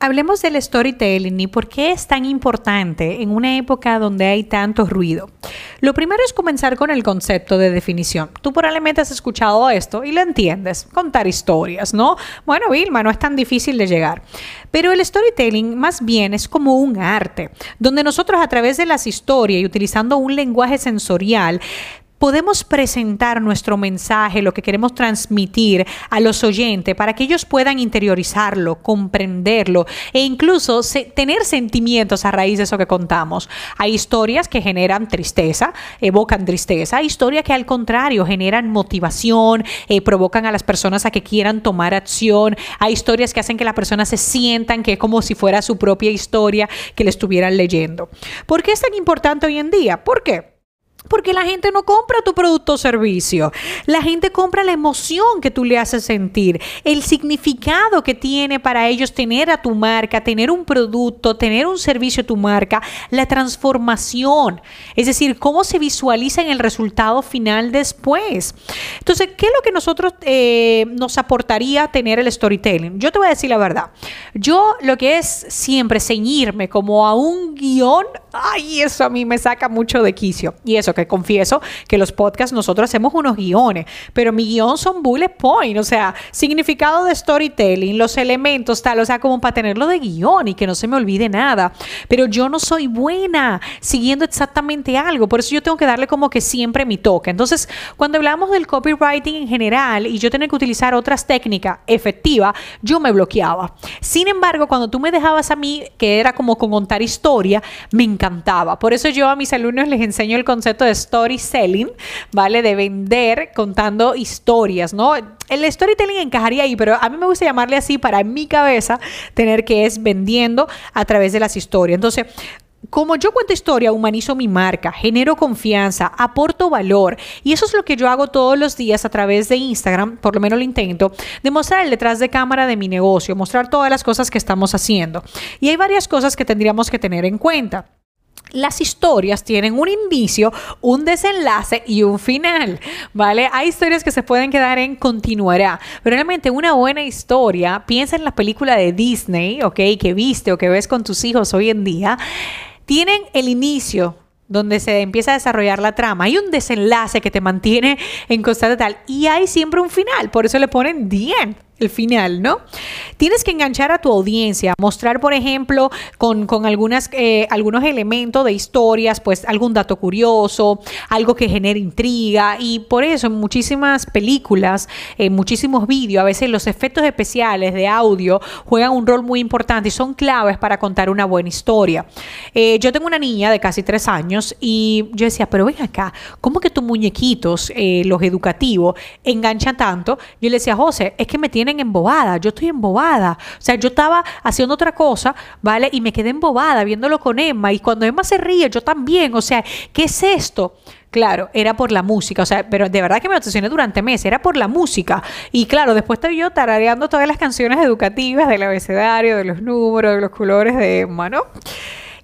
Hablemos del storytelling y por qué es tan importante en una época donde hay tanto ruido. Lo primero es comenzar con el concepto de definición. Tú probablemente has escuchado esto y lo entiendes, contar historias, ¿no? Bueno, Vilma, no es tan difícil de llegar. Pero el storytelling más bien es como un arte, donde nosotros a través de las historias y utilizando un lenguaje sensorial, podemos presentar nuestro mensaje, lo que queremos transmitir a los oyentes para que ellos puedan interiorizarlo, comprenderlo e incluso tener sentimientos a raíz de eso que contamos. Hay historias que generan tristeza, evocan tristeza, hay historias que al contrario generan motivación, eh, provocan a las personas a que quieran tomar acción, hay historias que hacen que las personas se sientan que es como si fuera su propia historia que le estuvieran leyendo. ¿Por qué es tan importante hoy en día? ¿Por qué? Porque la gente no compra tu producto o servicio. La gente compra la emoción que tú le haces sentir, el significado que tiene para ellos tener a tu marca, tener un producto, tener un servicio a tu marca, la transformación. Es decir, cómo se visualiza en el resultado final después. Entonces, ¿qué es lo que nosotros eh, nos aportaría tener el storytelling? Yo te voy a decir la verdad. Yo lo que es siempre ceñirme como a un guion, ay, eso a mí me saca mucho de quicio. Y eso que confieso que los podcasts nosotros hacemos unos guiones, pero mi guion son bullet point, o sea, significado de storytelling, los elementos, tal, o sea, como para tenerlo de guion y que no se me olvide nada. Pero yo no soy buena siguiendo exactamente algo, por eso yo tengo que darle como que siempre mi toque. Entonces, cuando hablamos del copywriting en general y yo tenía que utilizar otras técnicas efectivas, yo me bloqueaba. Sin embargo, cuando tú me dejabas a mí, que era como con contar historia, me encantaba. Por eso yo a mis alumnos les enseño el concepto de story selling, ¿vale? De vender contando historias, ¿no? El storytelling encajaría ahí, pero a mí me gusta llamarle así para en mi cabeza tener que es vendiendo a través de las historias. Entonces, como yo cuento historia, humanizo mi marca, genero confianza, aporto valor. Y eso es lo que yo hago todos los días a través de Instagram, por lo menos lo intento, de mostrar el detrás de cámara de mi negocio, mostrar todas las cosas que estamos haciendo. Y hay varias cosas que tendríamos que tener en cuenta las historias tienen un inicio, un desenlace y un final, ¿vale? Hay historias que se pueden quedar en continuará, pero realmente una buena historia, piensa en la película de Disney, ¿ok? Que viste o que ves con tus hijos hoy en día, tienen el inicio, donde se empieza a desarrollar la trama. Hay un desenlace que te mantiene en constante tal y hay siempre un final, por eso le ponen the end el final, ¿no? Tienes que enganchar a tu audiencia, mostrar, por ejemplo, con, algunas, eh, algunos elementos de historias, pues algún dato curioso, algo que genere intriga. Y por eso en muchísimas películas, en muchísimos vídeos, a veces los efectos especiales de audio juegan un rol muy importante y son claves para contar una buena historia. Eh, yo tengo una niña de casi tres años y yo decía, pero ven acá, ¿cómo que tus muñequitos, eh, los educativos, enganchan tanto? Yo le decía, José, es que me tiene embobada, yo estoy embobada. O sea, yo estaba haciendo otra cosa, ¿vale? Y me quedé embobada viéndolo con Emma y cuando Emma se ríe, yo también. O sea, ¿qué es esto? Claro, era por la música, o sea, pero de verdad que me obsesioné durante meses, era por la música. Y claro, después estaba yo tarareando todas las canciones educativas del abecedario, de los números, de los colores de Emma, ¿no?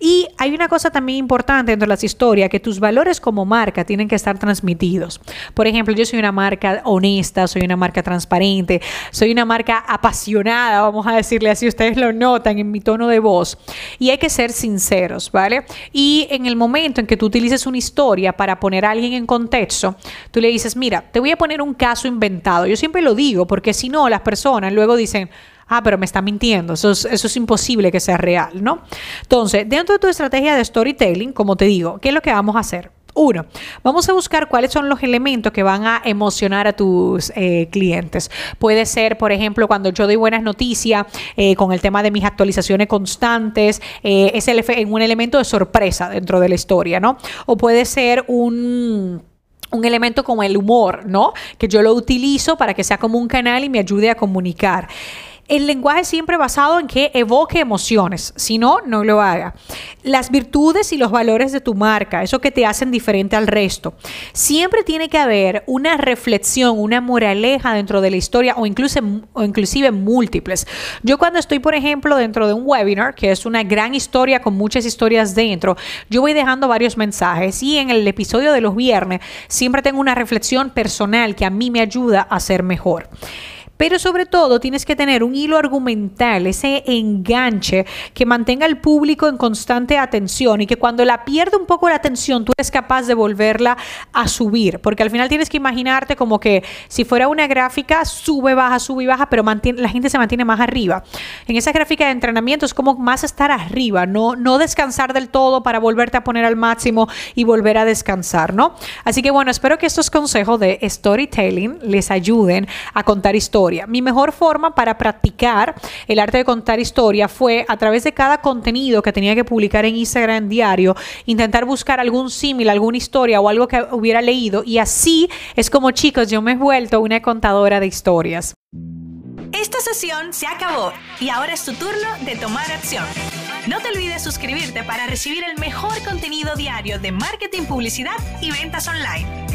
Y hay una cosa también importante dentro de las historias, que tus valores como marca tienen que estar transmitidos. Por ejemplo, yo soy una marca honesta, soy una marca transparente, soy una marca apasionada, vamos a decirle así, ustedes lo notan en mi tono de voz. Y hay que ser sinceros, ¿vale? Y en el momento en que tú utilices una historia para poner a alguien en contexto, tú le dices, mira, te voy a poner un caso inventado. Yo siempre lo digo, porque si no, las personas luego dicen, ah, pero me está mintiendo, eso es, eso es imposible que sea real, ¿no? Entonces, dentro de tu estrategia de storytelling, como te digo, ¿qué es lo que vamos a hacer? Uno, vamos a buscar cuáles son los elementos que van a emocionar a tus eh, clientes. Puede ser, por ejemplo, cuando yo doy buenas noticias eh, con el tema de mis actualizaciones constantes, eh, es el, un elemento de sorpresa dentro de la historia, ¿no? O puede ser un un elemento como el humor, ¿no? Que yo lo utilizo para que sea como un canal y me ayude a comunicar. El lenguaje siempre basado en que evoque emociones, si no, no lo haga. Las virtudes y los valores de tu marca, eso que te hacen diferente al resto. Siempre tiene que haber una reflexión, una moraleja dentro de la historia o, incluso, o inclusive múltiples. Yo cuando estoy, por ejemplo, dentro de un webinar, que es una gran historia con muchas historias dentro, yo voy dejando varios mensajes y en el episodio de los viernes siempre tengo una reflexión personal que a mí me ayuda a ser mejor. Pero sobre todo tienes que tener un hilo argumental, ese enganche que mantenga al público en constante atención y que cuando la pierde un poco la atención tú eres capaz de volverla a subir. Porque al final tienes que imaginarte como que si fuera una gráfica, sube, baja, sube y baja, pero la gente se mantiene más arriba. En esa gráfica de entrenamiento es como más estar arriba, no, no descansar del todo para volverte a poner al máximo y volver a descansar, ¿no? Así que bueno, espero que estos consejos de storytelling les ayuden a contar historias mi mejor forma para practicar el arte de contar historia fue a través de cada contenido que tenía que publicar en Instagram diario, intentar buscar algún símil, alguna historia o algo que hubiera leído y así es como chicos yo me he vuelto una contadora de historias. Esta sesión se acabó y ahora es tu turno de tomar acción. No te olvides suscribirte para recibir el mejor contenido diario de marketing, publicidad y ventas online.